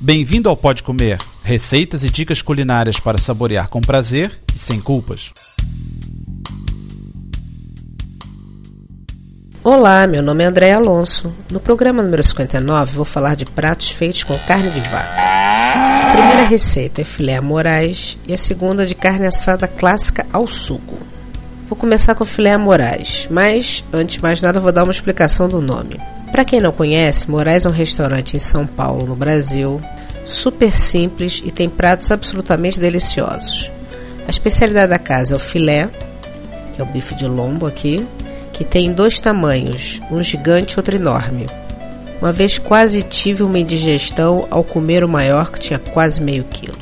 Bem-vindo ao Pode Comer, receitas e dicas culinárias para saborear com prazer e sem culpas. Olá, meu nome é André Alonso. No programa número 59 vou falar de pratos feitos com carne de vaca. A primeira receita é filé morais e a segunda de carne assada clássica ao sugo. Vou começar com filé morais, mas antes de mais nada vou dar uma explicação do nome. Para quem não conhece, Moraes é um restaurante em São Paulo, no Brasil, super simples e tem pratos absolutamente deliciosos. A especialidade da casa é o filé, que é o bife de lombo aqui, que tem dois tamanhos, um gigante e outro enorme. Uma vez quase tive uma indigestão ao comer o maior, que tinha quase meio quilo.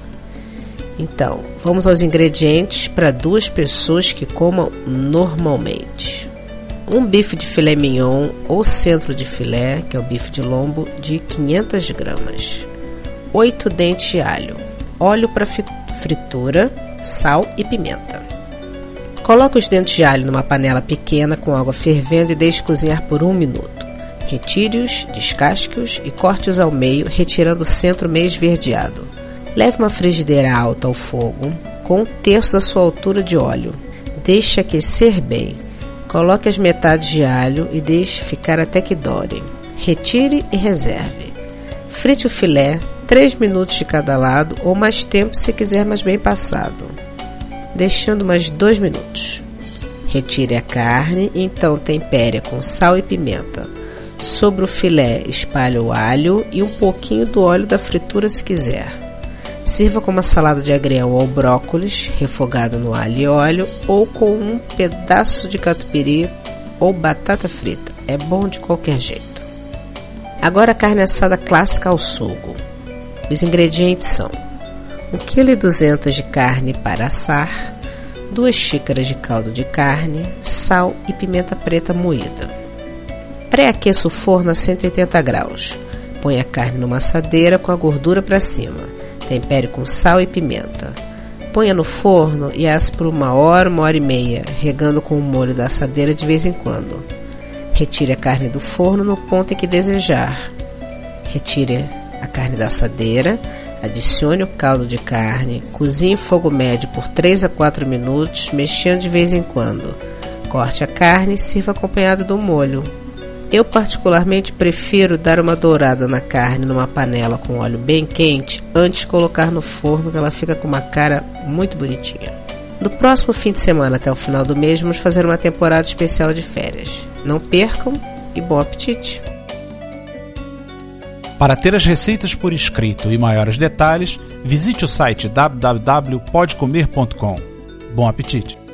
Então, vamos aos ingredientes para duas pessoas que comam normalmente um bife de filé mignon ou centro de filé, que é o bife de lombo, de 500 gramas, 8 dentes de alho, óleo para fritura, sal e pimenta. Coloque os dentes de alho numa panela pequena com água fervendo e deixe cozinhar por um minuto. Retire-os, descasque-os e corte-os ao meio, retirando o centro meio esverdeado. Leve uma frigideira alta ao fogo, com um terço da sua altura de óleo. Deixe aquecer bem. Coloque as metades de alho e deixe ficar até que dore. Retire e reserve. Frite o filé 3 minutos de cada lado ou mais tempo se quiser mais bem passado, deixando mais 2 minutos. Retire a carne e então tempere com sal e pimenta. Sobre o filé, espalhe o alho e um pouquinho do óleo da fritura se quiser. Sirva com uma salada de agrião ou brócolis, refogado no alho e óleo, ou com um pedaço de catupiry ou batata frita. É bom de qualquer jeito. Agora a carne assada clássica ao sugo. Os ingredientes são 1,2 kg de carne para assar, 2 xícaras de caldo de carne, sal e pimenta preta moída. Pré-aqueça o forno a 180 graus. Põe a carne numa assadeira com a gordura para cima. Tempere com sal e pimenta. Ponha no forno e asse por uma hora, uma hora e meia, regando com o molho da assadeira de vez em quando. Retire a carne do forno no ponto em que desejar. Retire a carne da assadeira, adicione o caldo de carne, cozinhe em fogo médio por 3 a 4 minutos, mexendo de vez em quando. Corte a carne e sirva acompanhado do molho. Eu particularmente prefiro dar uma dourada na carne numa panela com óleo bem quente antes de colocar no forno, que ela fica com uma cara muito bonitinha. No próximo fim de semana até o final do mês vamos fazer uma temporada especial de férias. Não percam e bom apetite! Para ter as receitas por escrito e maiores detalhes, visite o site www.podcomer.com. Bom apetite!